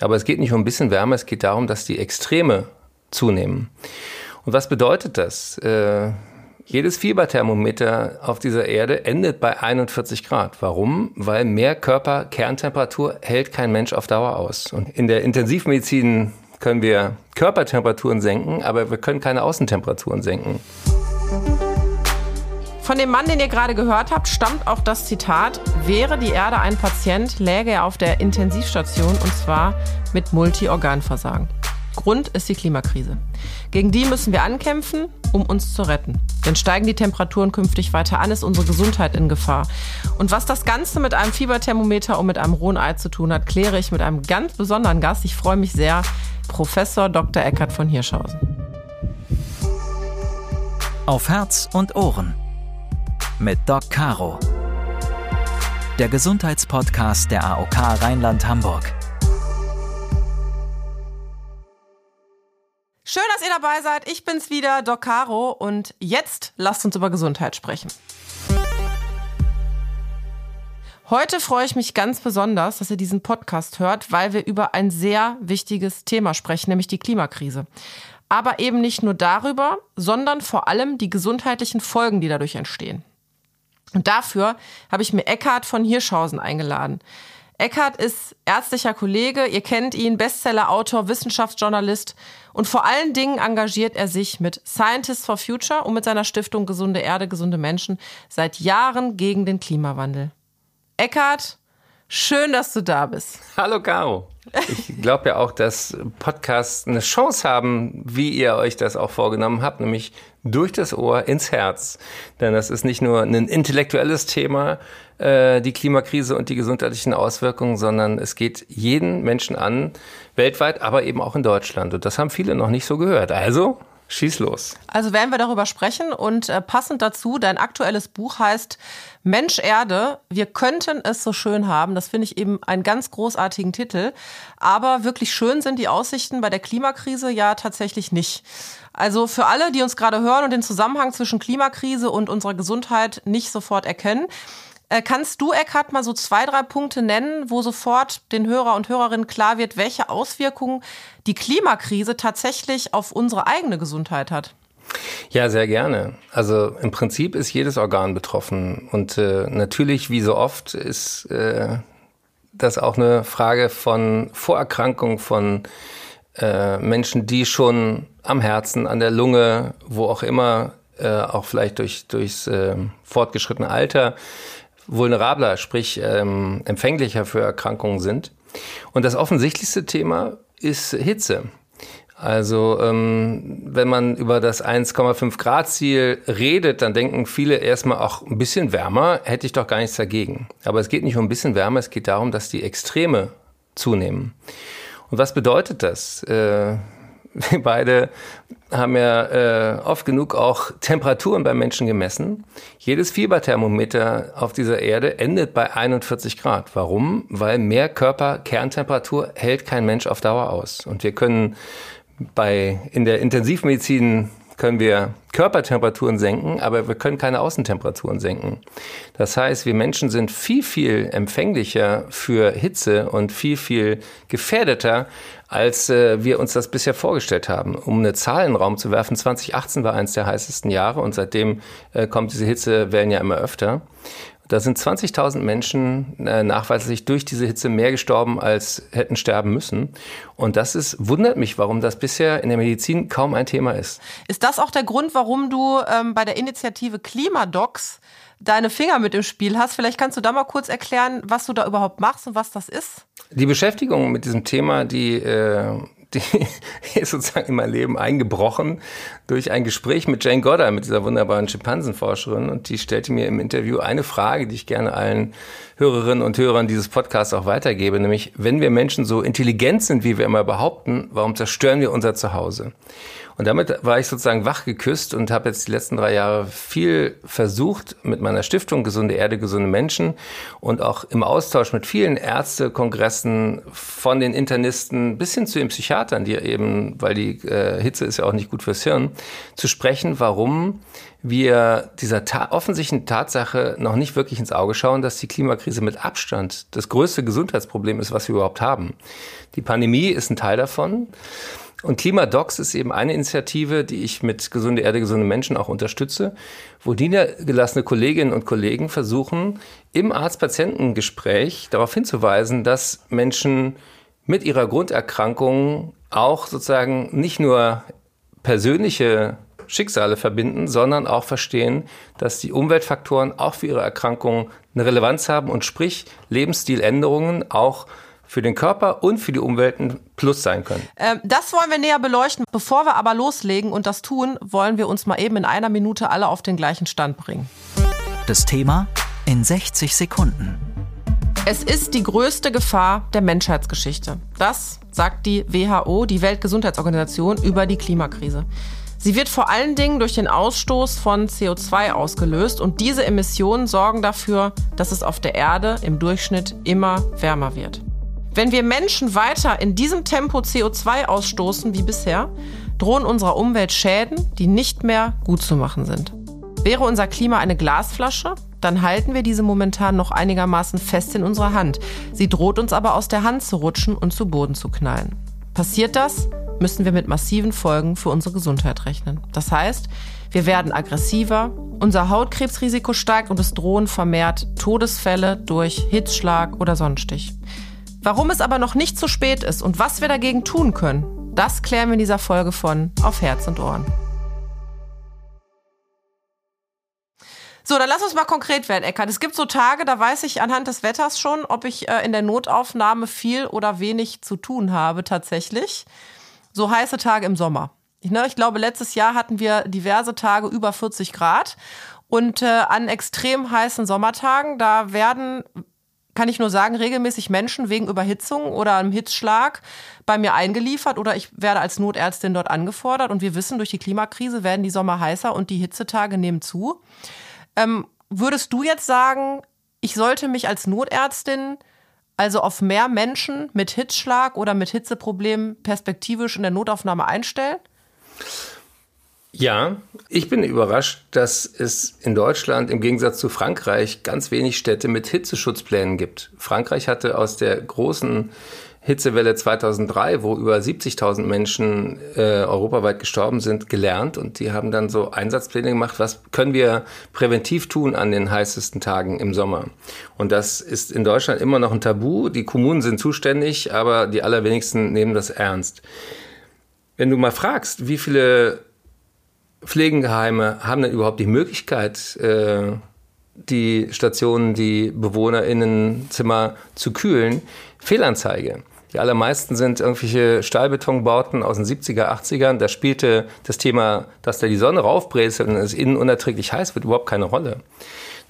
Aber es geht nicht um ein bisschen wärmer, es geht darum, dass die Extreme zunehmen. Und was bedeutet das? Äh, jedes Fieberthermometer auf dieser Erde endet bei 41 Grad. Warum? Weil mehr Körperkerntemperatur hält kein Mensch auf Dauer aus. Und in der Intensivmedizin können wir Körpertemperaturen senken, aber wir können keine Außentemperaturen senken. Von dem Mann, den ihr gerade gehört habt, stammt auch das Zitat, wäre die Erde ein Patient, läge er auf der Intensivstation und zwar mit Multiorganversagen. Grund ist die Klimakrise. Gegen die müssen wir ankämpfen, um uns zu retten. Denn steigen die Temperaturen künftig weiter an, ist unsere Gesundheit in Gefahr. Und was das Ganze mit einem Fieberthermometer und mit einem rohen Ei zu tun hat, kläre ich mit einem ganz besonderen Gast. Ich freue mich sehr, Professor Dr. Eckert von Hirschhausen. Auf Herz und Ohren mit Doc Caro. Der Gesundheitspodcast der AOK Rheinland-Hamburg. Schön, dass ihr dabei seid. Ich bin's wieder, Doc Caro. Und jetzt lasst uns über Gesundheit sprechen. Heute freue ich mich ganz besonders, dass ihr diesen Podcast hört, weil wir über ein sehr wichtiges Thema sprechen, nämlich die Klimakrise. Aber eben nicht nur darüber, sondern vor allem die gesundheitlichen Folgen, die dadurch entstehen. Und dafür habe ich mir Eckhard von Hirschhausen eingeladen. Eckhard ist ärztlicher Kollege, ihr kennt ihn, Bestseller-Autor, Wissenschaftsjournalist und vor allen Dingen engagiert er sich mit Scientists for Future und mit seiner Stiftung Gesunde Erde, gesunde Menschen seit Jahren gegen den Klimawandel. Eckhard, schön, dass du da bist. Hallo Caro. Ich glaube ja auch, dass Podcasts eine Chance haben, wie ihr euch das auch vorgenommen habt, nämlich durch das Ohr ins Herz. Denn das ist nicht nur ein intellektuelles Thema, äh, die Klimakrise und die gesundheitlichen Auswirkungen, sondern es geht jeden Menschen an, weltweit, aber eben auch in Deutschland. Und das haben viele noch nicht so gehört. Also Schieß los. Also werden wir darüber sprechen und äh, passend dazu, dein aktuelles Buch heißt Mensch Erde, wir könnten es so schön haben. Das finde ich eben einen ganz großartigen Titel. Aber wirklich schön sind die Aussichten bei der Klimakrise ja tatsächlich nicht. Also für alle, die uns gerade hören und den Zusammenhang zwischen Klimakrise und unserer Gesundheit nicht sofort erkennen, Kannst du, Eckhard, mal so zwei, drei Punkte nennen, wo sofort den Hörer und Hörerinnen klar wird, welche Auswirkungen die Klimakrise tatsächlich auf unsere eigene Gesundheit hat? Ja, sehr gerne. Also im Prinzip ist jedes Organ betroffen. Und äh, natürlich, wie so oft, ist äh, das auch eine Frage von Vorerkrankung von äh, Menschen, die schon am Herzen, an der Lunge, wo auch immer, äh, auch vielleicht durch, durchs äh, fortgeschrittene Alter vulnerabler, sprich ähm, empfänglicher für Erkrankungen sind. Und das offensichtlichste Thema ist Hitze. Also ähm, wenn man über das 1,5 Grad Ziel redet, dann denken viele erstmal auch ein bisschen wärmer, hätte ich doch gar nichts dagegen. Aber es geht nicht um ein bisschen wärmer, es geht darum, dass die Extreme zunehmen. Und was bedeutet das? Äh, wir beide haben ja äh, oft genug auch Temperaturen beim Menschen gemessen. Jedes Fieberthermometer auf dieser Erde endet bei 41 Grad. Warum? Weil mehr Körperkerntemperatur hält kein Mensch auf Dauer aus. Und wir können bei in der Intensivmedizin können wir Körpertemperaturen senken, aber wir können keine Außentemperaturen senken. Das heißt, wir Menschen sind viel, viel empfänglicher für Hitze und viel, viel gefährdeter, als äh, wir uns das bisher vorgestellt haben. Um eine Zahl in den Raum zu werfen, 2018 war eines der heißesten Jahre und seitdem äh, kommt diese Hitzewellen ja immer öfter. Da sind 20.000 Menschen äh, nachweislich durch diese Hitze mehr gestorben, als hätten sterben müssen. Und das ist, wundert mich, warum das bisher in der Medizin kaum ein Thema ist. Ist das auch der Grund, warum du ähm, bei der Initiative Klimadocs deine Finger mit im Spiel hast? Vielleicht kannst du da mal kurz erklären, was du da überhaupt machst und was das ist? Die Beschäftigung mit diesem Thema, die äh, die ist sozusagen in mein Leben eingebrochen durch ein Gespräch mit Jane Goddard, mit dieser wunderbaren Schimpansenforscherin. Und die stellte mir im Interview eine Frage, die ich gerne allen Hörerinnen und Hörern dieses Podcasts auch weitergebe, nämlich, wenn wir Menschen so intelligent sind, wie wir immer behaupten, warum zerstören wir unser Zuhause? Und damit war ich sozusagen wach geküsst und habe jetzt die letzten drei Jahre viel versucht mit meiner Stiftung Gesunde Erde, gesunde Menschen und auch im Austausch mit vielen Ärztekongressen von den Internisten bis hin zu den Psychiatern, die eben, weil die äh, Hitze ist ja auch nicht gut fürs Hirn, zu sprechen, warum wir dieser ta offensichtlichen Tatsache noch nicht wirklich ins Auge schauen, dass die Klimakrise mit Abstand das größte Gesundheitsproblem ist, was wir überhaupt haben. Die Pandemie ist ein Teil davon. Und Klimadocs ist eben eine Initiative, die ich mit Gesunde Erde, gesunde Menschen auch unterstütze, wo niedergelassene Kolleginnen und Kollegen versuchen, im Arzt-Patienten-Gespräch darauf hinzuweisen, dass Menschen mit ihrer Grunderkrankung auch sozusagen nicht nur persönliche Schicksale verbinden, sondern auch verstehen, dass die Umweltfaktoren auch für ihre Erkrankungen eine Relevanz haben und sprich Lebensstiländerungen auch für den Körper und für die Umwelt ein Plus sein können. Ähm, das wollen wir näher beleuchten. Bevor wir aber loslegen und das tun, wollen wir uns mal eben in einer Minute alle auf den gleichen Stand bringen. Das Thema in 60 Sekunden. Es ist die größte Gefahr der Menschheitsgeschichte. Das sagt die WHO, die Weltgesundheitsorganisation, über die Klimakrise. Sie wird vor allen Dingen durch den Ausstoß von CO2 ausgelöst und diese Emissionen sorgen dafür, dass es auf der Erde im Durchschnitt immer wärmer wird. Wenn wir Menschen weiter in diesem Tempo CO2 ausstoßen wie bisher, drohen unserer Umwelt Schäden, die nicht mehr gut zu machen sind. Wäre unser Klima eine Glasflasche, dann halten wir diese momentan noch einigermaßen fest in unserer Hand. Sie droht uns aber aus der Hand zu rutschen und zu Boden zu knallen. Passiert das, müssen wir mit massiven Folgen für unsere Gesundheit rechnen. Das heißt, wir werden aggressiver, unser Hautkrebsrisiko steigt und es drohen vermehrt Todesfälle durch Hitzschlag oder Sonnenstich. Warum es aber noch nicht zu spät ist und was wir dagegen tun können, das klären wir in dieser Folge von Auf Herz und Ohren. So, dann lass uns mal konkret werden, Eckart. Es gibt so Tage, da weiß ich anhand des Wetters schon, ob ich äh, in der Notaufnahme viel oder wenig zu tun habe tatsächlich. So heiße Tage im Sommer. Ich, ne, ich glaube, letztes Jahr hatten wir diverse Tage über 40 Grad. Und äh, an extrem heißen Sommertagen, da werden kann ich nur sagen, regelmäßig Menschen wegen Überhitzung oder einem Hitzschlag bei mir eingeliefert oder ich werde als Notärztin dort angefordert. Und wir wissen, durch die Klimakrise werden die Sommer heißer und die Hitzetage nehmen zu. Ähm, würdest du jetzt sagen, ich sollte mich als Notärztin also auf mehr Menschen mit Hitzschlag oder mit Hitzeproblemen perspektivisch in der Notaufnahme einstellen? Ja, ich bin überrascht, dass es in Deutschland im Gegensatz zu Frankreich ganz wenig Städte mit Hitzeschutzplänen gibt. Frankreich hatte aus der großen Hitzewelle 2003, wo über 70.000 Menschen äh, europaweit gestorben sind, gelernt und die haben dann so Einsatzpläne gemacht, was können wir präventiv tun an den heißesten Tagen im Sommer. Und das ist in Deutschland immer noch ein Tabu. Die Kommunen sind zuständig, aber die allerwenigsten nehmen das ernst. Wenn du mal fragst, wie viele Pflegenheime haben denn überhaupt die Möglichkeit, äh, die Stationen, die BewohnerInnenzimmer zu kühlen? Fehlanzeige. Die allermeisten sind irgendwelche Stahlbetonbauten aus den 70er, 80ern. Da spielte das Thema, dass da die Sonne raufbräselt und es innen unerträglich heiß wird, überhaupt keine Rolle.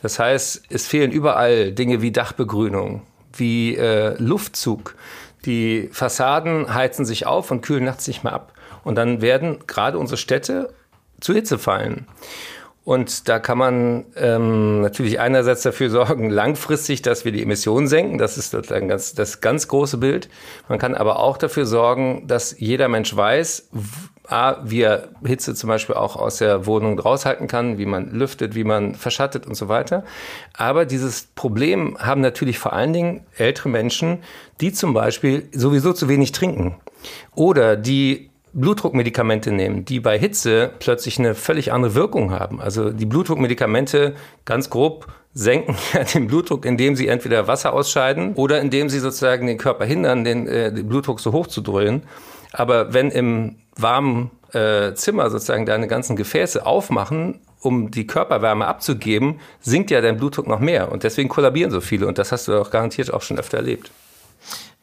Das heißt, es fehlen überall Dinge wie Dachbegrünung, wie äh, Luftzug. Die Fassaden heizen sich auf und kühlen nachts nicht mehr ab. Und dann werden gerade unsere Städte zu Hitze fallen. Und da kann man ähm, natürlich einerseits dafür sorgen, langfristig, dass wir die Emissionen senken. Das ist ganz, das ganz große Bild. Man kann aber auch dafür sorgen, dass jeder Mensch weiß, A, wie er Hitze zum Beispiel auch aus der Wohnung raushalten kann, wie man lüftet, wie man verschattet und so weiter. Aber dieses Problem haben natürlich vor allen Dingen ältere Menschen, die zum Beispiel sowieso zu wenig trinken oder die Blutdruckmedikamente nehmen, die bei Hitze plötzlich eine völlig andere Wirkung haben. Also die Blutdruckmedikamente ganz grob senken ja den Blutdruck, indem sie entweder Wasser ausscheiden oder indem sie sozusagen den Körper hindern, den, äh, den Blutdruck so hoch zu drehen. Aber wenn im warmen äh, Zimmer sozusagen deine ganzen Gefäße aufmachen, um die Körperwärme abzugeben, sinkt ja dein Blutdruck noch mehr. Und deswegen kollabieren so viele. Und das hast du auch garantiert auch schon öfter erlebt.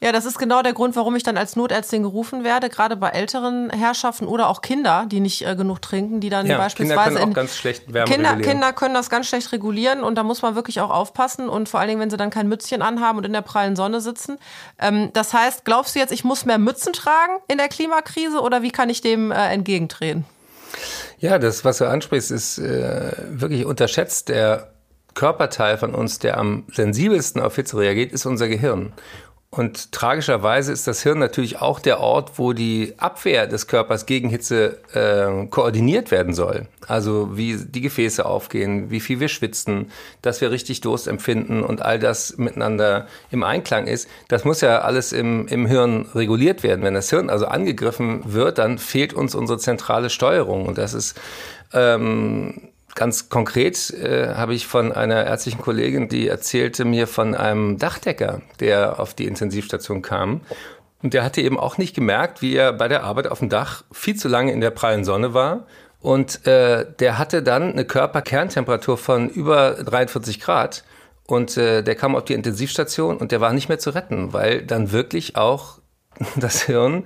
Ja, das ist genau der Grund, warum ich dann als Notärztin gerufen werde, gerade bei älteren Herrschaften oder auch Kinder, die nicht äh, genug trinken, die dann ja, beispielsweise Kinder können auch ganz schlecht Wärme Kinder, regulieren. Kinder können das ganz schlecht regulieren und da muss man wirklich auch aufpassen und vor allen Dingen, wenn sie dann kein Mützchen anhaben und in der prallen Sonne sitzen. Ähm, das heißt, glaubst du jetzt, ich muss mehr Mützen tragen in der Klimakrise oder wie kann ich dem äh, entgegentreten? Ja, das, was du ansprichst, ist äh, wirklich unterschätzt. Der Körperteil von uns, der am sensibelsten auf Hitze reagiert, ist unser Gehirn. Und tragischerweise ist das Hirn natürlich auch der Ort, wo die Abwehr des Körpers gegen Hitze äh, koordiniert werden soll. Also wie die Gefäße aufgehen, wie viel wir schwitzen, dass wir richtig Durst empfinden und all das miteinander im Einklang ist. Das muss ja alles im, im Hirn reguliert werden. Wenn das Hirn also angegriffen wird, dann fehlt uns unsere zentrale Steuerung. Und das ist ähm, Ganz konkret äh, habe ich von einer ärztlichen Kollegin, die erzählte mir von einem Dachdecker, der auf die Intensivstation kam. Und der hatte eben auch nicht gemerkt, wie er bei der Arbeit auf dem Dach viel zu lange in der prallen Sonne war. Und äh, der hatte dann eine Körperkerntemperatur von über 43 Grad. Und äh, der kam auf die Intensivstation und der war nicht mehr zu retten, weil dann wirklich auch das Hirn,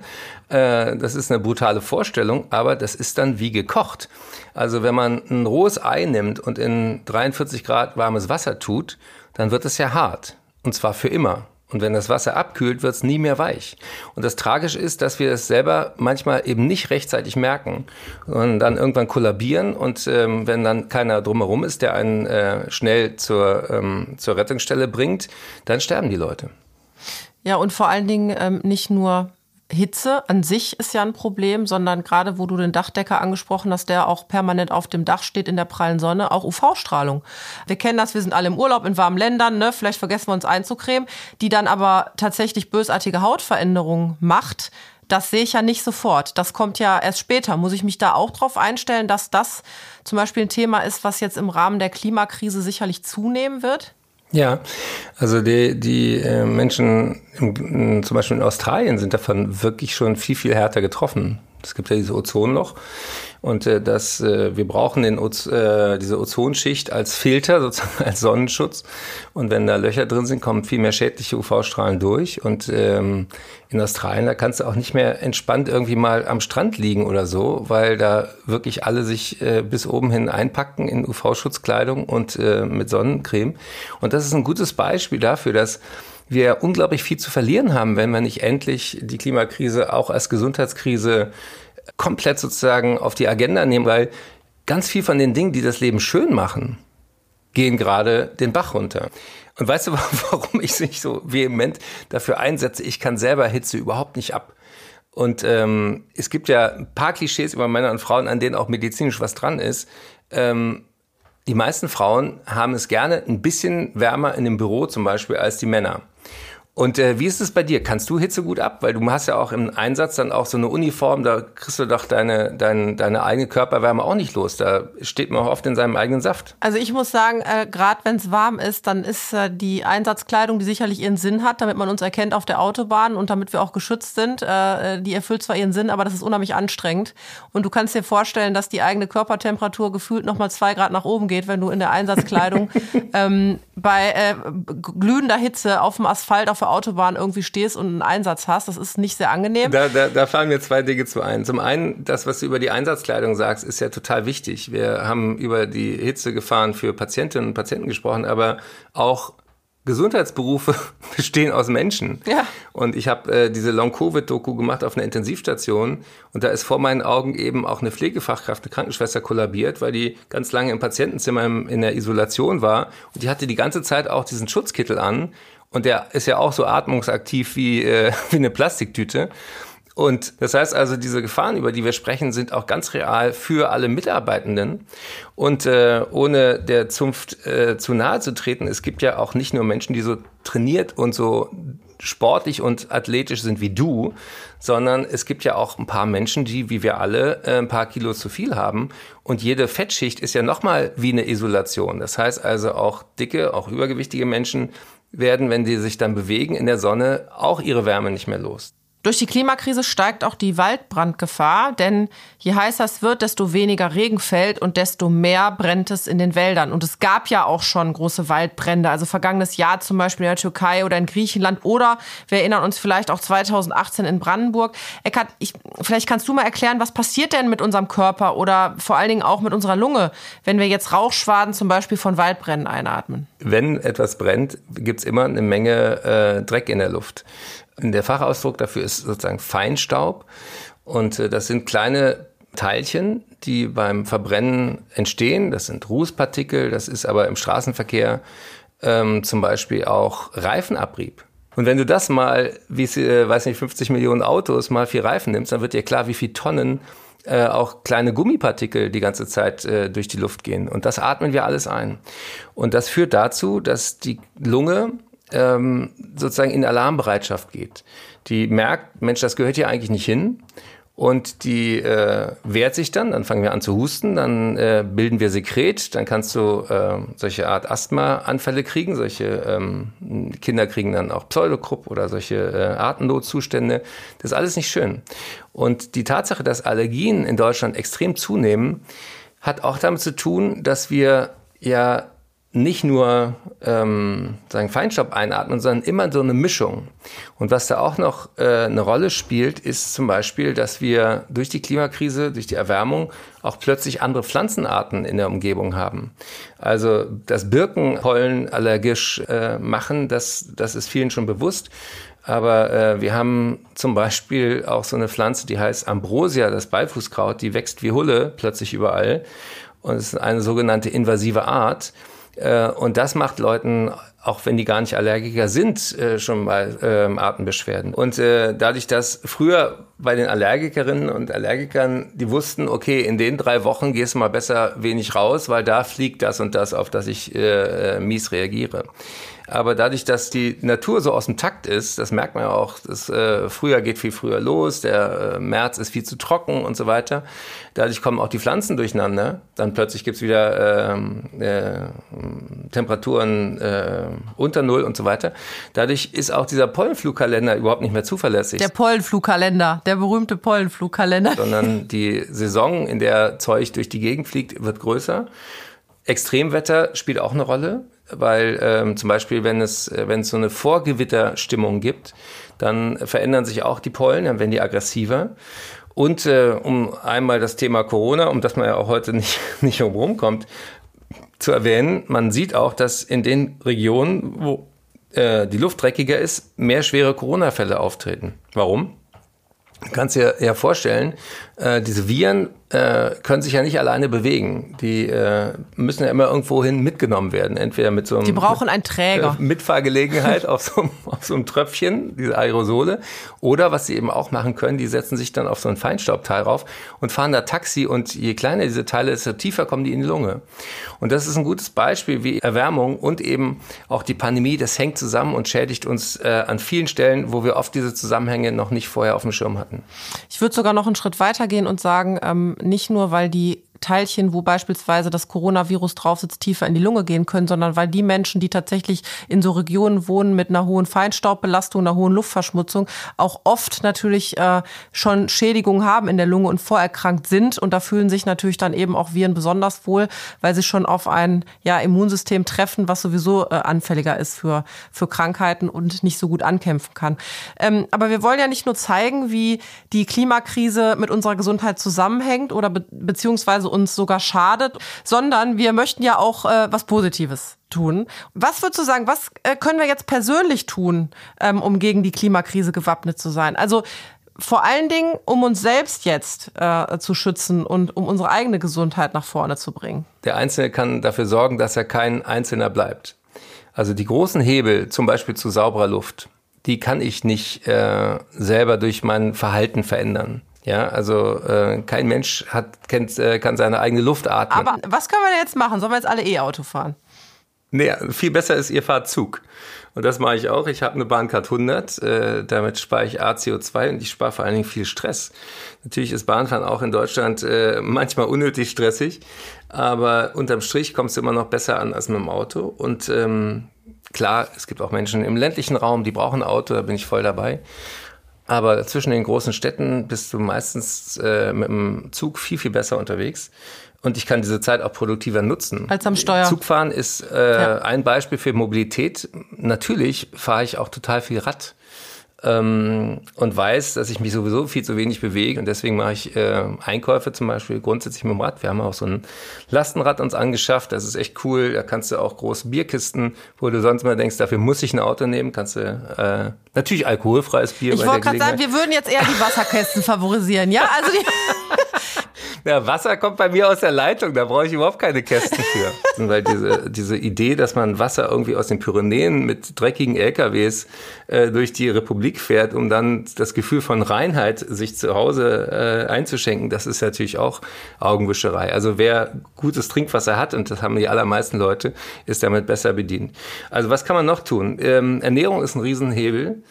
äh, das ist eine brutale Vorstellung, aber das ist dann wie gekocht. Also wenn man ein rohes Ei nimmt und in 43 Grad warmes Wasser tut, dann wird es ja hart. Und zwar für immer. Und wenn das Wasser abkühlt, wird es nie mehr weich. Und das Tragische ist, dass wir es selber manchmal eben nicht rechtzeitig merken, sondern dann irgendwann kollabieren. Und ähm, wenn dann keiner drumherum ist, der einen äh, schnell zur, ähm, zur Rettungsstelle bringt, dann sterben die Leute. Ja, und vor allen Dingen ähm, nicht nur Hitze an sich ist ja ein Problem, sondern gerade wo du den Dachdecker angesprochen hast, der auch permanent auf dem Dach steht in der prallen Sonne, auch UV-Strahlung. Wir kennen das, wir sind alle im Urlaub in warmen Ländern, ne? vielleicht vergessen wir uns einzucremen, die dann aber tatsächlich bösartige Hautveränderungen macht. Das sehe ich ja nicht sofort. Das kommt ja erst später. Muss ich mich da auch darauf einstellen, dass das zum Beispiel ein Thema ist, was jetzt im Rahmen der Klimakrise sicherlich zunehmen wird? Ja, also die, die äh, Menschen im, zum Beispiel in Australien sind davon wirklich schon viel, viel härter getroffen. Es gibt ja diese Ozonloch und äh, das, äh, wir brauchen den Oz, äh, diese Ozonschicht als Filter, sozusagen als Sonnenschutz. Und wenn da Löcher drin sind, kommen viel mehr schädliche UV-Strahlen durch. Und ähm, in Australien, da kannst du auch nicht mehr entspannt irgendwie mal am Strand liegen oder so, weil da wirklich alle sich äh, bis oben hin einpacken in UV-Schutzkleidung und äh, mit Sonnencreme. Und das ist ein gutes Beispiel dafür, dass wir unglaublich viel zu verlieren haben, wenn wir nicht endlich die Klimakrise auch als Gesundheitskrise komplett sozusagen auf die Agenda nehmen, weil ganz viel von den Dingen, die das Leben schön machen, gehen gerade den Bach runter. Und weißt du, warum ich mich so vehement dafür einsetze? Ich kann selber Hitze überhaupt nicht ab. Und ähm, es gibt ja ein paar Klischees über Männer und Frauen, an denen auch medizinisch was dran ist. Ähm, die meisten Frauen haben es gerne ein bisschen wärmer in dem Büro zum Beispiel als die Männer. Und äh, wie ist es bei dir? Kannst du Hitze gut ab? Weil du hast ja auch im Einsatz dann auch so eine Uniform, da kriegst du doch deine, deine, deine eigene Körperwärme auch nicht los. Da steht man auch oft in seinem eigenen Saft. Also ich muss sagen, äh, gerade wenn es warm ist, dann ist äh, die Einsatzkleidung, die sicherlich ihren Sinn hat, damit man uns erkennt auf der Autobahn und damit wir auch geschützt sind, äh, die erfüllt zwar ihren Sinn, aber das ist unheimlich anstrengend. Und du kannst dir vorstellen, dass die eigene Körpertemperatur gefühlt nochmal zwei Grad nach oben geht, wenn du in der Einsatzkleidung ähm, bei äh, glühender Hitze auf dem Asphalt auf der Autobahn irgendwie stehst und einen Einsatz hast. Das ist nicht sehr angenehm. Da, da, da fallen mir zwei Dinge zu ein. Zum einen, das, was du über die Einsatzkleidung sagst, ist ja total wichtig. Wir haben über die Hitzegefahren für Patientinnen und Patienten gesprochen, aber auch Gesundheitsberufe bestehen aus Menschen. Ja. Und ich habe äh, diese Long-Covid-Doku gemacht auf einer Intensivstation und da ist vor meinen Augen eben auch eine Pflegefachkraft, eine Krankenschwester kollabiert, weil die ganz lange im Patientenzimmer im, in der Isolation war und die hatte die ganze Zeit auch diesen Schutzkittel an und der ist ja auch so atmungsaktiv wie, äh, wie eine Plastiktüte. Und das heißt also, diese Gefahren, über die wir sprechen, sind auch ganz real für alle Mitarbeitenden. Und äh, ohne der Zunft äh, zu nahe zu treten, es gibt ja auch nicht nur Menschen, die so trainiert und so sportlich und athletisch sind wie du, sondern es gibt ja auch ein paar Menschen, die, wie wir alle, äh, ein paar Kilo zu viel haben. Und jede Fettschicht ist ja nochmal wie eine Isolation. Das heißt also auch dicke, auch übergewichtige Menschen werden, wenn die sich dann bewegen in der Sonne, auch ihre Wärme nicht mehr los. Durch die Klimakrise steigt auch die Waldbrandgefahr, denn je heißer es wird, desto weniger Regen fällt und desto mehr brennt es in den Wäldern. Und es gab ja auch schon große Waldbrände, also vergangenes Jahr zum Beispiel in der Türkei oder in Griechenland oder wir erinnern uns vielleicht auch 2018 in Brandenburg. Eckhard, ich, vielleicht kannst du mal erklären, was passiert denn mit unserem Körper oder vor allen Dingen auch mit unserer Lunge, wenn wir jetzt Rauchschwaden zum Beispiel von Waldbränden einatmen? Wenn etwas brennt, gibt es immer eine Menge äh, Dreck in der Luft. Der Fachausdruck dafür ist sozusagen Feinstaub. Und äh, das sind kleine Teilchen, die beim Verbrennen entstehen. Das sind Rußpartikel, das ist aber im Straßenverkehr ähm, zum Beispiel auch Reifenabrieb. Und wenn du das mal, wie äh, weiß nicht, 50 Millionen Autos mal vier Reifen nimmst, dann wird dir klar, wie viel Tonnen äh, auch kleine Gummipartikel die ganze Zeit äh, durch die Luft gehen. Und das atmen wir alles ein. Und das führt dazu, dass die Lunge ähm, sozusagen in Alarmbereitschaft geht. Die merkt, Mensch, das gehört hier eigentlich nicht hin. Und die äh, wehrt sich dann, dann fangen wir an zu husten, dann äh, bilden wir Sekret, dann kannst du äh, solche Art Asthma-Anfälle kriegen, solche ähm, Kinder kriegen dann auch Pseudokrupp oder solche äh, Atemnotzustände. Das ist alles nicht schön. Und die Tatsache, dass Allergien in Deutschland extrem zunehmen, hat auch damit zu tun, dass wir ja nicht nur ähm, sagen Feinstaub einatmen, sondern immer so eine Mischung. Und was da auch noch äh, eine Rolle spielt, ist zum Beispiel, dass wir durch die Klimakrise, durch die Erwärmung auch plötzlich andere Pflanzenarten in der Umgebung haben. Also das Birkenpollen allergisch äh, machen, das, das ist vielen schon bewusst. Aber äh, wir haben zum Beispiel auch so eine Pflanze, die heißt Ambrosia, das Beifußkraut, die wächst wie Hulle plötzlich überall. Und es ist eine sogenannte invasive Art. Äh, und das macht Leuten, auch wenn die gar nicht Allergiker sind, äh, schon mal ähm, Atembeschwerden. Und äh, dadurch, dass früher bei den Allergikerinnen und Allergikern, die wussten, okay, in den drei Wochen gehst du mal besser wenig raus, weil da fliegt das und das, auf das ich äh, mies reagiere. Aber dadurch, dass die Natur so aus dem Takt ist, das merkt man ja auch, das äh, Frühjahr geht viel früher los, der äh, März ist viel zu trocken und so weiter. Dadurch kommen auch die Pflanzen durcheinander. Dann plötzlich gibt's wieder ähm, äh, Temperaturen äh, unter Null und so weiter. Dadurch ist auch dieser Pollenflugkalender überhaupt nicht mehr zuverlässig. Der Pollenflugkalender, der berühmte Pollenflugkalender. Sondern die Saison, in der Zeug durch die Gegend fliegt, wird größer. Extremwetter spielt auch eine Rolle weil ähm, zum Beispiel, wenn es, äh, wenn es so eine Vorgewitterstimmung gibt, dann verändern sich auch die Pollen, dann werden die aggressiver. Und äh, um einmal das Thema Corona, um das man ja auch heute nicht, nicht rumkommt, zu erwähnen, man sieht auch, dass in den Regionen, wo äh, die Luft dreckiger ist, mehr schwere Corona-Fälle auftreten. Warum? Du kannst dir ja vorstellen, äh, diese Viren äh, können sich ja nicht alleine bewegen. Die äh, müssen ja immer irgendwohin mitgenommen werden. Entweder mit so einem. Die brauchen einen Träger. Äh, Mitfahrgelegenheit auf, so, auf so einem Tröpfchen, diese Aerosole. Oder was sie eben auch machen können, die setzen sich dann auf so ein Feinstaubteil rauf und fahren da Taxi. Und je kleiner diese Teile, desto tiefer kommen die in die Lunge. Und das ist ein gutes Beispiel, wie Erwärmung und eben auch die Pandemie, das hängt zusammen und schädigt uns äh, an vielen Stellen, wo wir oft diese Zusammenhänge noch nicht vorher auf dem Schirm hatten. Ich würde sogar noch einen Schritt weitergehen und sagen, ähm, nicht nur, weil die Teilchen, wo beispielsweise das Coronavirus drauf sitzt, tiefer in die Lunge gehen können, sondern weil die Menschen, die tatsächlich in so Regionen wohnen mit einer hohen Feinstaubbelastung, einer hohen Luftverschmutzung, auch oft natürlich äh, schon Schädigungen haben in der Lunge und vorerkrankt sind. Und da fühlen sich natürlich dann eben auch Viren besonders wohl, weil sie schon auf ein ja, Immunsystem treffen, was sowieso äh, anfälliger ist für, für Krankheiten und nicht so gut ankämpfen kann. Ähm, aber wir wollen ja nicht nur zeigen, wie die Klimakrise mit unserer Gesundheit zusammenhängt oder be beziehungsweise uns sogar schadet, sondern wir möchten ja auch äh, was Positives tun. Was würdest du sagen, was äh, können wir jetzt persönlich tun, ähm, um gegen die Klimakrise gewappnet zu sein? Also vor allen Dingen, um uns selbst jetzt äh, zu schützen und um unsere eigene Gesundheit nach vorne zu bringen. Der Einzelne kann dafür sorgen, dass er kein Einzelner bleibt. Also die großen Hebel, zum Beispiel zu sauberer Luft, die kann ich nicht äh, selber durch mein Verhalten verändern. Ja, also äh, kein Mensch hat, kennt, äh, kann seine eigene Luft atmen. Aber was können wir denn jetzt machen? Sollen wir jetzt alle E-Auto fahren? Nee, viel besser ist, ihr fahrt Zug. Und das mache ich auch. Ich habe eine Bahncard 100, äh, damit spare ich ACO2 und ich spare vor allen Dingen viel Stress. Natürlich ist Bahnfahren auch in Deutschland äh, manchmal unnötig stressig, aber unterm Strich kommst du immer noch besser an als mit dem Auto. Und ähm, klar, es gibt auch Menschen im ländlichen Raum, die brauchen ein Auto, da bin ich voll dabei. Aber zwischen den großen Städten bist du meistens äh, mit dem Zug viel, viel besser unterwegs. Und ich kann diese Zeit auch produktiver nutzen. Als am Steuer. Zugfahren ist äh, ja. ein Beispiel für Mobilität. Natürlich fahre ich auch total viel Rad ähm, und weiß, dass ich mich sowieso viel zu wenig bewege und deswegen mache ich äh, Einkäufe zum Beispiel grundsätzlich mit dem Rad. Wir haben auch so ein Lastenrad uns angeschafft, das ist echt cool. Da kannst du auch große Bierkisten, wo du sonst mal denkst, dafür muss ich ein Auto nehmen, kannst du äh, natürlich alkoholfreies Bier. Ich wollte gerade sagen, wir würden jetzt eher die Wasserkästen favorisieren, ja? Also die Ja, Wasser kommt bei mir aus der Leitung, da brauche ich überhaupt keine Kästen für. Weil diese, diese Idee, dass man Wasser irgendwie aus den Pyrenäen mit dreckigen LKWs äh, durch die Republik fährt, um dann das Gefühl von Reinheit sich zu Hause äh, einzuschenken, das ist natürlich auch Augenwischerei. Also wer gutes Trinkwasser hat, und das haben die allermeisten Leute, ist damit besser bedient. Also was kann man noch tun? Ähm, Ernährung ist ein Riesenhebel.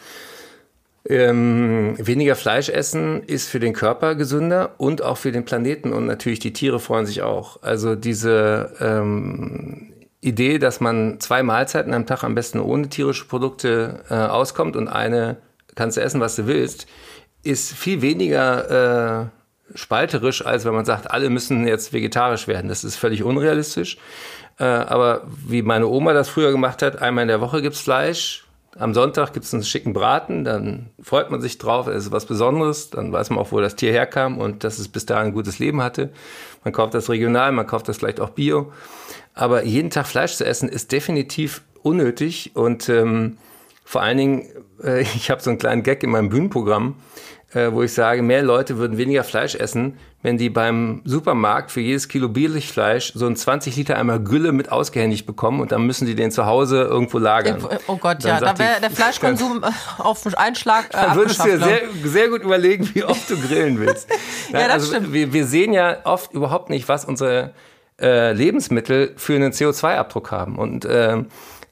Ähm, weniger Fleisch essen ist für den Körper gesünder und auch für den Planeten und natürlich die Tiere freuen sich auch. Also diese ähm, Idee, dass man zwei Mahlzeiten am Tag am besten ohne tierische Produkte äh, auskommt und eine kannst du essen, was du willst, ist viel weniger äh, spalterisch, als wenn man sagt, alle müssen jetzt vegetarisch werden. Das ist völlig unrealistisch. Äh, aber wie meine Oma das früher gemacht hat, einmal in der Woche gibt's Fleisch, am Sonntag gibt es einen schicken Braten, dann freut man sich drauf, es ist was Besonderes, dann weiß man auch, wo das Tier herkam und dass es bis dahin ein gutes Leben hatte. Man kauft das regional, man kauft das vielleicht auch bio. Aber jeden Tag Fleisch zu essen ist definitiv unnötig und ähm, vor allen Dingen, äh, ich habe so einen kleinen Gag in meinem Bühnenprogramm, äh, wo ich sage, mehr Leute würden weniger Fleisch essen, wenn die beim Supermarkt für jedes Kilo Billigfleisch so ein 20 Liter Eimer Gülle mit ausgehändigt bekommen und dann müssen die den zu Hause irgendwo lagern. Oh Gott, dann ja, da wäre der Fleischkonsum auf Einschlag äh, Dann würdest du dir sehr, sehr gut überlegen, wie oft du grillen willst. ja, das also, stimmt. Wir, wir sehen ja oft überhaupt nicht, was unsere äh, Lebensmittel für einen CO2-Abdruck haben. Und äh,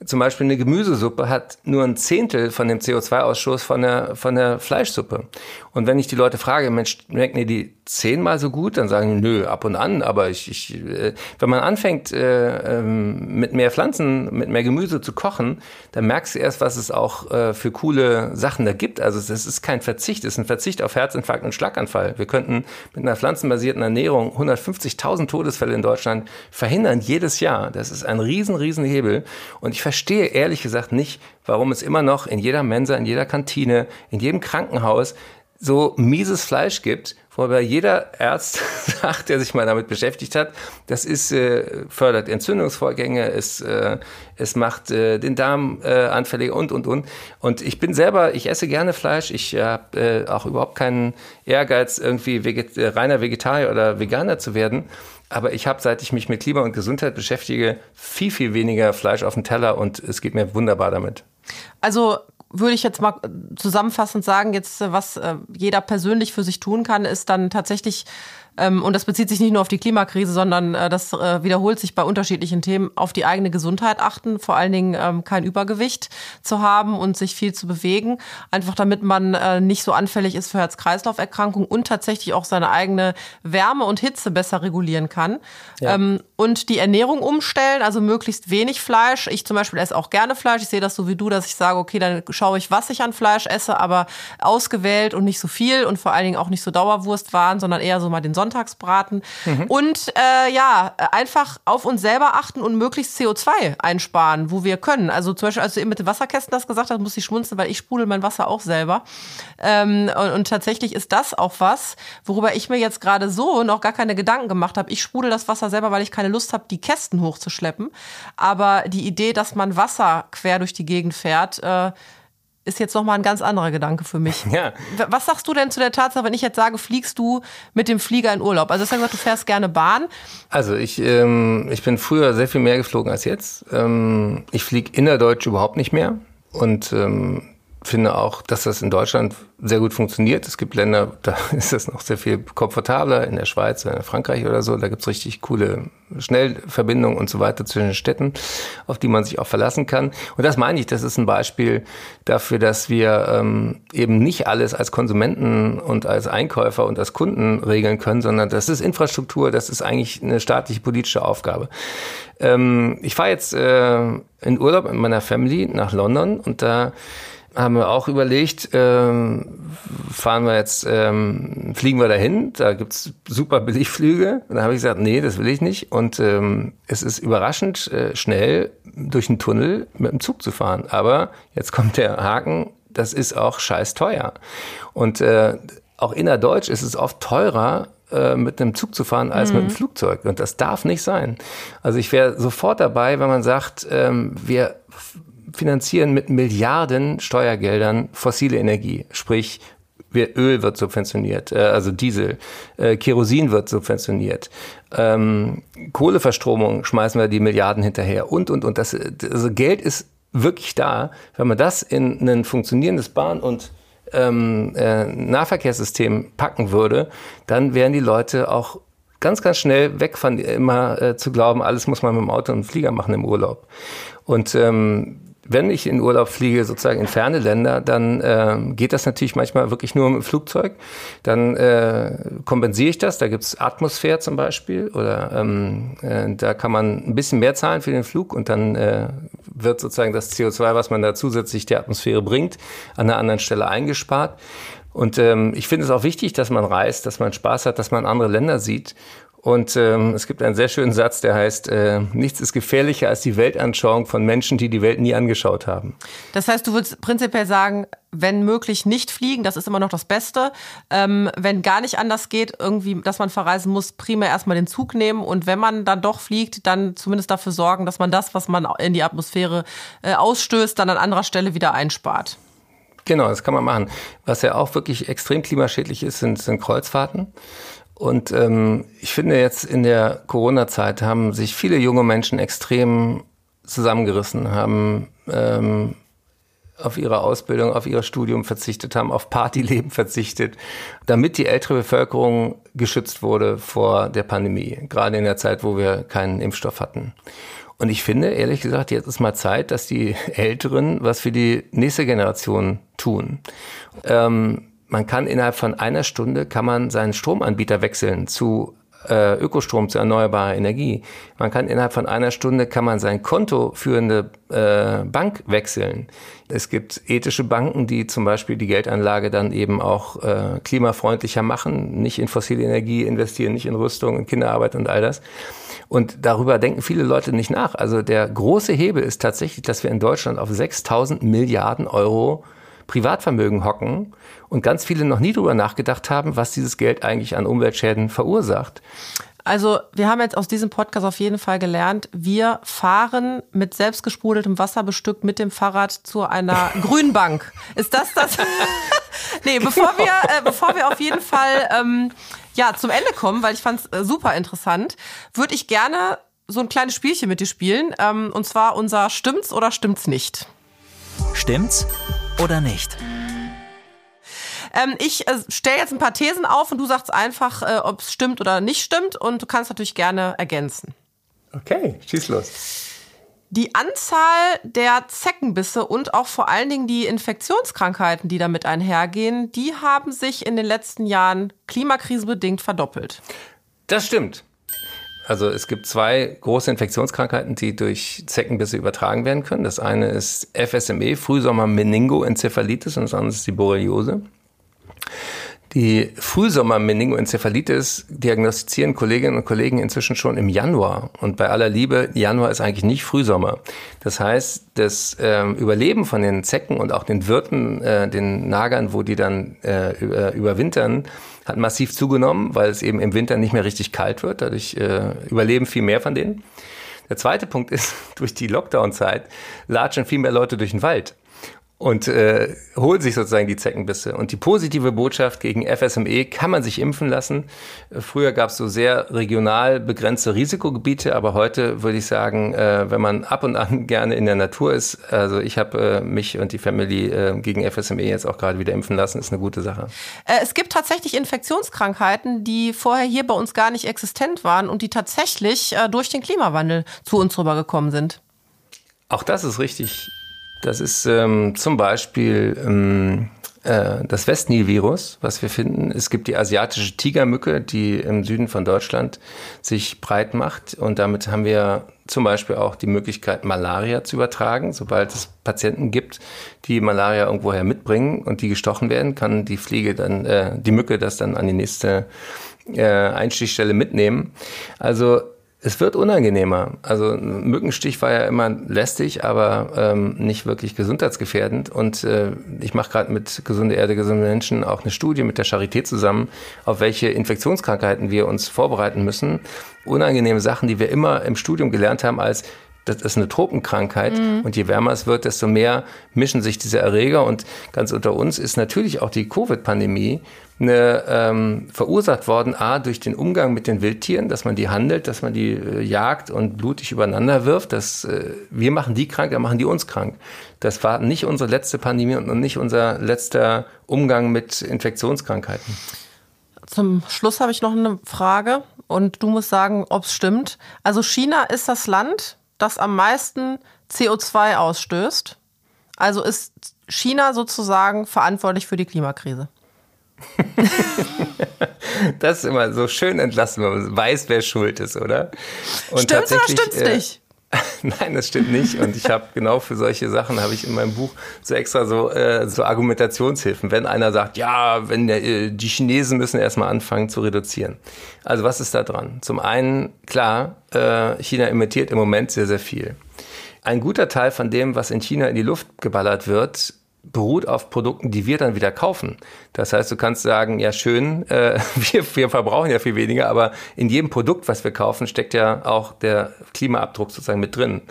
zum Beispiel eine Gemüsesuppe hat nur ein Zehntel von dem CO2-Ausstoß von der, von der Fleischsuppe. Und wenn ich die Leute frage, Mensch, schmecken die die zehnmal so gut? Dann sagen die, nö, ab und an. Aber ich, ich äh, wenn man anfängt, äh, ähm, mit mehr Pflanzen, mit mehr Gemüse zu kochen, dann merkst du erst, was es auch äh, für coole Sachen da gibt. Also das ist kein Verzicht, es ist ein Verzicht auf Herzinfarkt und Schlaganfall. Wir könnten mit einer pflanzenbasierten Ernährung 150.000 Todesfälle in Deutschland verhindern jedes Jahr. Das ist ein riesen, riesen Hebel. Und ich verstehe ehrlich gesagt nicht, warum es immer noch in jeder Mensa, in jeder Kantine, in jedem Krankenhaus so mieses Fleisch gibt, wobei jeder Arzt sagt, der sich mal damit beschäftigt hat, das ist äh, fördert Entzündungsvorgänge, es äh, es macht äh, den Darm äh, anfälliger und und und. Und ich bin selber, ich esse gerne Fleisch, ich habe äh, auch überhaupt keinen Ehrgeiz irgendwie veget äh, reiner Vegetarier oder Veganer zu werden. Aber ich habe, seit ich mich mit Klima und Gesundheit beschäftige, viel, viel weniger Fleisch auf dem Teller und es geht mir wunderbar damit. Also würde ich jetzt mal zusammenfassend sagen, jetzt was äh, jeder persönlich für sich tun kann, ist dann tatsächlich und das bezieht sich nicht nur auf die Klimakrise, sondern äh, das äh, wiederholt sich bei unterschiedlichen Themen, auf die eigene Gesundheit achten, vor allen Dingen ähm, kein Übergewicht zu haben und sich viel zu bewegen, einfach damit man äh, nicht so anfällig ist für Herz-Kreislauf-Erkrankungen und tatsächlich auch seine eigene Wärme und Hitze besser regulieren kann. Ja. Ähm, und die Ernährung umstellen, also möglichst wenig Fleisch. Ich zum Beispiel esse auch gerne Fleisch. Ich sehe das so wie du, dass ich sage, okay, dann schaue ich, was ich an Fleisch esse, aber ausgewählt und nicht so viel und vor allen Dingen auch nicht so Dauerwurstwaren, sondern eher so mal den Sonntagsbraten. Mhm. Und äh, ja, einfach auf uns selber achten und möglichst CO2 einsparen, wo wir können. Also zum Beispiel, als du eben mit den Wasserkästen das gesagt hast, muss ich schmunzeln, weil ich sprudel mein Wasser auch selber. Ähm, und, und, tatsächlich ist das auch was, worüber ich mir jetzt gerade so noch gar keine Gedanken gemacht habe. Ich sprudel das Wasser selber, weil ich keine Lust habe, die Kästen hochzuschleppen. Aber die Idee, dass man Wasser quer durch die Gegend fährt, äh, ist jetzt nochmal ein ganz anderer Gedanke für mich. Ja. Was sagst du denn zu der Tatsache, wenn ich jetzt sage, fliegst du mit dem Flieger in Urlaub? Also, du hast ja gesagt, du fährst gerne Bahn. Also, ich, ähm, ich bin früher sehr viel mehr geflogen als jetzt. Ähm, ich fliege innerdeutsch überhaupt nicht mehr. Und ähm, finde auch, dass das in Deutschland sehr gut funktioniert. Es gibt Länder, da ist das noch sehr viel komfortabler, in der Schweiz oder in Frankreich oder so. Da gibt's richtig coole Schnellverbindungen und so weiter zwischen Städten, auf die man sich auch verlassen kann. Und das meine ich, das ist ein Beispiel dafür, dass wir ähm, eben nicht alles als Konsumenten und als Einkäufer und als Kunden regeln können, sondern das ist Infrastruktur, das ist eigentlich eine staatliche politische Aufgabe. Ähm, ich fahre jetzt äh, in Urlaub mit meiner Family nach London und da haben wir auch überlegt, ähm, fahren wir jetzt, ähm, fliegen wir dahin, da gibt's super Billigflüge. Und da habe ich gesagt, nee, das will ich nicht. Und ähm, es ist überraschend äh, schnell durch einen Tunnel mit dem Zug zu fahren. Aber jetzt kommt der Haken, das ist auch scheiß teuer. Und äh, auch innerdeutsch ist es oft teurer, äh, mit einem Zug zu fahren als mhm. mit einem Flugzeug. Und das darf nicht sein. Also ich wäre sofort dabei, wenn man sagt, ähm, wir finanzieren mit Milliarden Steuergeldern fossile Energie, sprich Öl wird subventioniert, äh, also Diesel, äh, Kerosin wird subventioniert, ähm, Kohleverstromung schmeißen wir die Milliarden hinterher und und und. Das also Geld ist wirklich da, wenn man das in ein funktionierendes Bahn- und ähm, äh, Nahverkehrssystem packen würde, dann wären die Leute auch ganz, ganz schnell weg von immer äh, zu glauben, alles muss man mit dem Auto und Flieger machen im Urlaub. Und ähm, wenn ich in Urlaub fliege, sozusagen in ferne Länder, dann äh, geht das natürlich manchmal wirklich nur mit dem Flugzeug. Dann äh, kompensiere ich das. Da gibt's Atmosphäre zum Beispiel oder ähm, äh, da kann man ein bisschen mehr zahlen für den Flug und dann äh, wird sozusagen das CO2, was man da zusätzlich der Atmosphäre bringt, an einer anderen Stelle eingespart. Und ähm, ich finde es auch wichtig, dass man reist, dass man Spaß hat, dass man andere Länder sieht. Und ähm, es gibt einen sehr schönen Satz, der heißt, äh, nichts ist gefährlicher als die Weltanschauung von Menschen, die die Welt nie angeschaut haben. Das heißt, du würdest prinzipiell sagen, wenn möglich nicht fliegen, das ist immer noch das Beste. Ähm, wenn gar nicht anders geht, irgendwie, dass man verreisen muss, primär erstmal den Zug nehmen und wenn man dann doch fliegt, dann zumindest dafür sorgen, dass man das, was man in die Atmosphäre äh, ausstößt, dann an anderer Stelle wieder einspart. Genau, das kann man machen. Was ja auch wirklich extrem klimaschädlich ist, sind, sind Kreuzfahrten. Und ähm, ich finde jetzt in der Corona-Zeit haben sich viele junge Menschen extrem zusammengerissen, haben ähm, auf ihre Ausbildung, auf ihr Studium verzichtet, haben auf Partyleben verzichtet, damit die ältere Bevölkerung geschützt wurde vor der Pandemie, gerade in der Zeit, wo wir keinen Impfstoff hatten. Und ich finde, ehrlich gesagt, jetzt ist mal Zeit, dass die Älteren was für die nächste Generation tun. Ähm, man kann innerhalb von einer Stunde kann man seinen Stromanbieter wechseln zu äh, Ökostrom, zu erneuerbarer Energie. Man kann innerhalb von einer Stunde kann man sein Konto führende äh, Bank wechseln. Es gibt ethische Banken, die zum Beispiel die Geldanlage dann eben auch äh, klimafreundlicher machen, nicht in fossile Energie investieren, nicht in Rüstung, in Kinderarbeit und all das. Und darüber denken viele Leute nicht nach. Also der große Hebel ist tatsächlich, dass wir in Deutschland auf 6000 Milliarden Euro Privatvermögen hocken und ganz viele noch nie darüber nachgedacht haben, was dieses Geld eigentlich an Umweltschäden verursacht. Also wir haben jetzt aus diesem Podcast auf jeden Fall gelernt, wir fahren mit selbstgesprudeltem Wasser bestückt mit dem Fahrrad zu einer Grünbank. Ist das das? nee, bevor wir, äh, bevor wir auf jeden Fall ähm, ja, zum Ende kommen, weil ich fand es äh, super interessant, würde ich gerne so ein kleines Spielchen mit dir spielen. Ähm, und zwar unser Stimmt's oder stimmt's nicht? Stimmt's oder nicht? Ähm, ich äh, stelle jetzt ein paar Thesen auf und du sagst einfach, äh, ob es stimmt oder nicht stimmt und du kannst natürlich gerne ergänzen. Okay, schieß los. Die Anzahl der Zeckenbisse und auch vor allen Dingen die Infektionskrankheiten, die damit einhergehen, die haben sich in den letzten Jahren klimakrisebedingt verdoppelt. Das stimmt. Also es gibt zwei große Infektionskrankheiten, die durch Zeckenbisse übertragen werden können. Das eine ist FSME, Frühsommer-Meningoenzephalitis, und das andere ist die Borreliose. Die Frühsommer-Meningoenzephalitis diagnostizieren Kolleginnen und Kollegen inzwischen schon im Januar. Und bei aller Liebe, Januar ist eigentlich nicht Frühsommer. Das heißt, das ähm, Überleben von den Zecken und auch den Wirten, äh, den Nagern, wo die dann äh, äh, überwintern, hat massiv zugenommen, weil es eben im Winter nicht mehr richtig kalt wird. Dadurch äh, überleben viel mehr von denen. Der zweite Punkt ist, durch die Lockdown-Zeit latschen viel mehr Leute durch den Wald und äh, holt sich sozusagen die Zeckenbisse. Und die positive Botschaft gegen FSME kann man sich impfen lassen. Früher gab es so sehr regional begrenzte Risikogebiete, aber heute würde ich sagen, äh, wenn man ab und an gerne in der Natur ist, also ich habe äh, mich und die Family äh, gegen FSME jetzt auch gerade wieder impfen lassen, ist eine gute Sache. Äh, es gibt tatsächlich Infektionskrankheiten, die vorher hier bei uns gar nicht existent waren und die tatsächlich äh, durch den Klimawandel zu uns rübergekommen sind. Auch das ist richtig. Das ist ähm, zum Beispiel ähm, äh, das Westnil-Virus, was wir finden. Es gibt die asiatische Tigermücke, die im Süden von Deutschland sich breit macht. Und damit haben wir zum Beispiel auch die Möglichkeit, Malaria zu übertragen. Sobald es Patienten gibt, die Malaria irgendwoher mitbringen und die gestochen werden, kann die Fliege dann, äh, die Mücke das dann an die nächste äh, Einstichstelle mitnehmen. Also es wird unangenehmer. Also Mückenstich war ja immer lästig, aber ähm, nicht wirklich gesundheitsgefährdend. Und äh, ich mache gerade mit Gesunde Erde, gesunde Menschen auch eine Studie mit der Charité zusammen, auf welche Infektionskrankheiten wir uns vorbereiten müssen. Unangenehme Sachen, die wir immer im Studium gelernt haben als das ist eine Tropenkrankheit mhm. und je wärmer es wird, desto mehr mischen sich diese Erreger und ganz unter uns ist natürlich auch die Covid-Pandemie eine, ähm, verursacht worden, a, durch den Umgang mit den Wildtieren, dass man die handelt, dass man die äh, jagt und blutig übereinander wirft. Das, äh, wir machen die krank, dann machen die uns krank. Das war nicht unsere letzte Pandemie und nicht unser letzter Umgang mit Infektionskrankheiten. Zum Schluss habe ich noch eine Frage und du musst sagen, ob es stimmt. Also China ist das Land, das am meisten CO2 ausstößt. Also ist China sozusagen verantwortlich für die Klimakrise. das ist immer so schön entlassen, wenn man weiß, wer schuld ist, oder? Und stimmt's oder stimmt's äh, nicht? Nein, das stimmt nicht. Und ich habe genau für solche Sachen habe ich in meinem Buch so extra so, äh, so Argumentationshilfen. Wenn einer sagt, ja, wenn der, äh, die Chinesen müssen erstmal anfangen zu reduzieren. Also was ist da dran? Zum einen, klar, äh, China emittiert im Moment sehr, sehr viel. Ein guter Teil von dem, was in China in die Luft geballert wird, beruht auf Produkten, die wir dann wieder kaufen. Das heißt, du kannst sagen, ja schön, äh, wir, wir verbrauchen ja viel weniger, aber in jedem Produkt, was wir kaufen, steckt ja auch der Klimaabdruck sozusagen mit drin.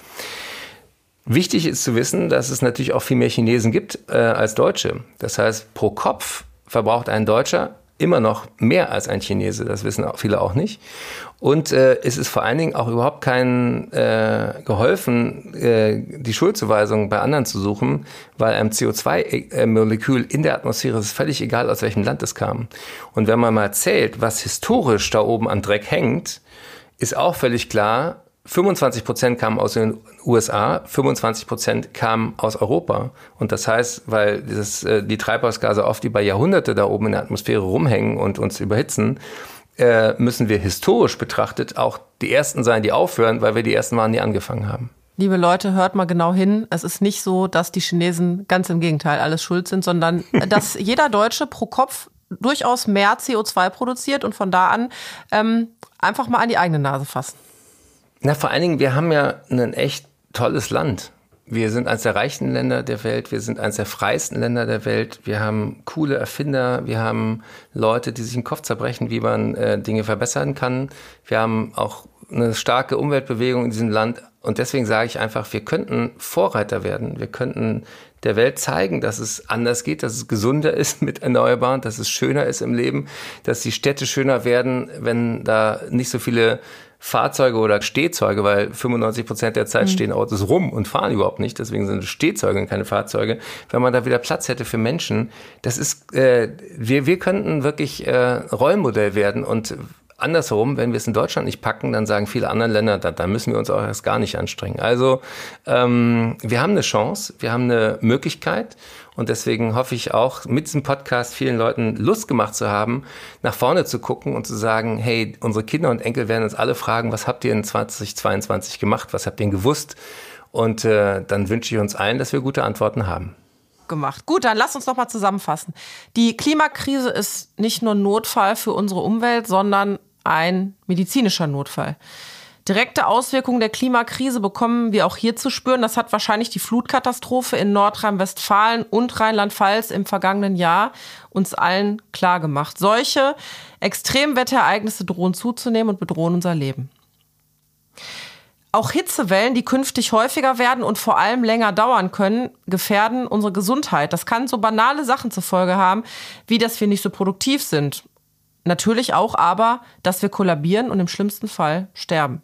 Wichtig ist zu wissen, dass es natürlich auch viel mehr Chinesen gibt äh, als Deutsche. Das heißt, pro Kopf verbraucht ein Deutscher immer noch mehr als ein Chinese. Das wissen auch viele auch nicht. Und äh, es ist vor allen Dingen auch überhaupt kein äh, geholfen, äh, die Schuldzuweisung bei anderen zu suchen, weil einem CO2-Molekül in der Atmosphäre ist völlig egal, aus welchem Land es kam. Und wenn man mal zählt, was historisch da oben an Dreck hängt, ist auch völlig klar, 25 Prozent kamen aus den USA, 25 Prozent kamen aus Europa. Und das heißt, weil dieses, äh, die Treibhausgase oft über Jahrhunderte da oben in der Atmosphäre rumhängen und uns überhitzen, äh, müssen wir historisch betrachtet auch die Ersten sein, die aufhören, weil wir die Ersten waren, die angefangen haben. Liebe Leute, hört mal genau hin. Es ist nicht so, dass die Chinesen ganz im Gegenteil alles schuld sind, sondern dass jeder Deutsche pro Kopf durchaus mehr CO2 produziert und von da an ähm, einfach mal an die eigene Nase fassen. Na, vor allen Dingen, wir haben ja ein echt tolles Land. Wir sind eines der reichsten Länder der Welt, wir sind eines der freiesten Länder der Welt, wir haben coole Erfinder, wir haben Leute, die sich den Kopf zerbrechen, wie man äh, Dinge verbessern kann. Wir haben auch eine starke Umweltbewegung in diesem Land und deswegen sage ich einfach, wir könnten Vorreiter werden, wir könnten der Welt zeigen, dass es anders geht, dass es gesunder ist mit Erneuerbaren, dass es schöner ist im Leben, dass die Städte schöner werden, wenn da nicht so viele Fahrzeuge oder Stehzeuge, weil 95 Prozent der Zeit mhm. stehen Autos rum und fahren überhaupt nicht, deswegen sind es Stehzeuge und keine Fahrzeuge. Wenn man da wieder Platz hätte für Menschen, das ist, äh, wir, wir könnten wirklich äh, Rollmodell werden und andersherum, wenn wir es in Deutschland nicht packen, dann sagen viele andere Länder, da, da müssen wir uns auch erst gar nicht anstrengen. Also ähm, wir haben eine Chance, wir haben eine Möglichkeit und deswegen hoffe ich auch, mit diesem Podcast vielen Leuten Lust gemacht zu haben, nach vorne zu gucken und zu sagen, hey, unsere Kinder und Enkel werden uns alle fragen, was habt ihr in 2022 gemacht, was habt ihr gewusst? Und äh, dann wünsche ich uns allen, dass wir gute Antworten haben gemacht. Gut, dann lass uns noch mal zusammenfassen. Die Klimakrise ist nicht nur Notfall für unsere Umwelt, sondern ein medizinischer Notfall. Direkte Auswirkungen der Klimakrise bekommen wir auch hier zu spüren. Das hat wahrscheinlich die Flutkatastrophe in Nordrhein-Westfalen und Rheinland-Pfalz im vergangenen Jahr uns allen klar gemacht. Solche Extremwetterereignisse drohen zuzunehmen und bedrohen unser Leben. Auch Hitzewellen, die künftig häufiger werden und vor allem länger dauern können, gefährden unsere Gesundheit. Das kann so banale Sachen zur Folge haben, wie dass wir nicht so produktiv sind Natürlich auch aber, dass wir kollabieren und im schlimmsten Fall sterben.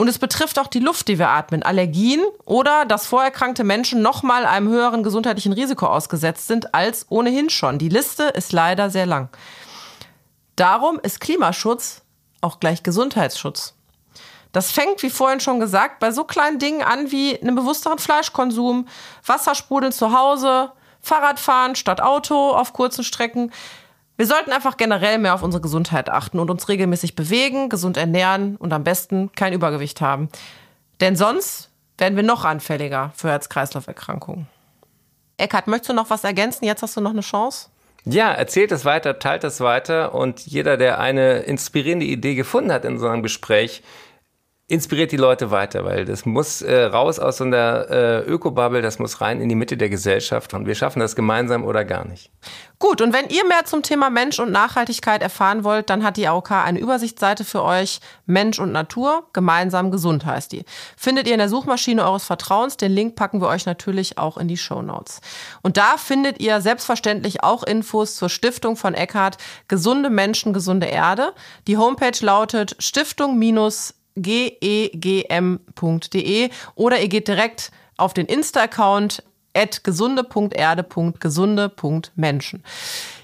Und es betrifft auch die Luft, die wir atmen, Allergien oder dass vorerkrankte Menschen nochmal einem höheren gesundheitlichen Risiko ausgesetzt sind als ohnehin schon. Die Liste ist leider sehr lang. Darum ist Klimaschutz auch gleich Gesundheitsschutz. Das fängt, wie vorhin schon gesagt, bei so kleinen Dingen an wie einem bewussteren Fleischkonsum, Wassersprudeln zu Hause, Fahrrad fahren statt Auto auf kurzen Strecken. Wir sollten einfach generell mehr auf unsere Gesundheit achten und uns regelmäßig bewegen, gesund ernähren und am besten kein Übergewicht haben. Denn sonst werden wir noch anfälliger für Herz-Kreislauf-Erkrankungen. Eckhard, möchtest du noch was ergänzen? Jetzt hast du noch eine Chance. Ja, erzählt es weiter, teilt es weiter und jeder, der eine inspirierende Idee gefunden hat in so einem Gespräch, inspiriert die Leute weiter, weil das muss äh, raus aus so einer äh, Ökobubble, das muss rein in die Mitte der Gesellschaft und wir schaffen das gemeinsam oder gar nicht. Gut, und wenn ihr mehr zum Thema Mensch und Nachhaltigkeit erfahren wollt, dann hat die AOK eine Übersichtsseite für euch. Mensch und Natur, gemeinsam gesund heißt die. Findet ihr in der Suchmaschine eures Vertrauens. Den Link packen wir euch natürlich auch in die Show Notes. Und da findet ihr selbstverständlich auch Infos zur Stiftung von Eckhardt, Gesunde Menschen, gesunde Erde. Die Homepage lautet stiftung- gegm.de oder ihr geht direkt auf den Insta-Account at gesunde.erde.gesunde.menschen.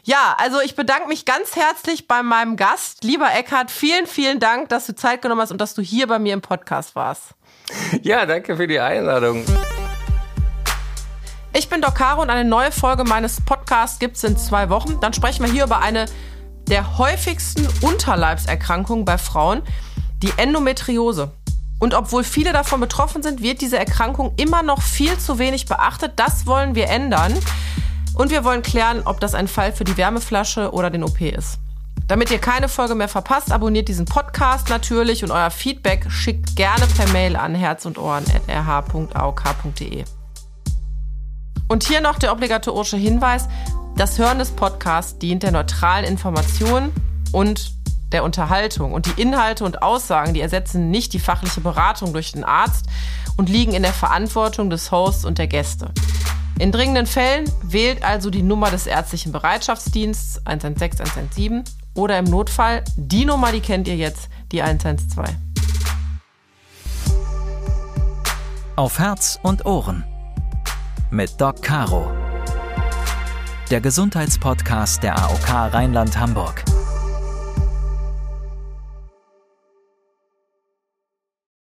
Ja, also ich bedanke mich ganz herzlich bei meinem Gast, lieber Eckhard. Vielen, vielen Dank, dass du Zeit genommen hast und dass du hier bei mir im Podcast warst. Ja, danke für die Einladung. Ich bin Doc Caro und eine neue Folge meines Podcasts gibt es in zwei Wochen. Dann sprechen wir hier über eine der häufigsten Unterleibserkrankungen bei Frauen die Endometriose. Und obwohl viele davon betroffen sind, wird diese Erkrankung immer noch viel zu wenig beachtet. Das wollen wir ändern. Und wir wollen klären, ob das ein Fall für die Wärmeflasche oder den OP ist. Damit ihr keine Folge mehr verpasst, abonniert diesen Podcast natürlich und euer Feedback schickt gerne per Mail an herz und ohren.rh.aok.de. Und hier noch der obligatorische Hinweis: Das Hören des Podcasts dient der neutralen Information und der Unterhaltung. Und die Inhalte und Aussagen, die ersetzen nicht die fachliche Beratung durch den Arzt und liegen in der Verantwortung des Hosts und der Gäste. In dringenden Fällen wählt also die Nummer des ärztlichen Bereitschaftsdienstes 116 117 oder im Notfall die Nummer, die kennt ihr jetzt, die 112. Auf Herz und Ohren mit Doc Caro. Der Gesundheitspodcast der AOK Rheinland-Hamburg.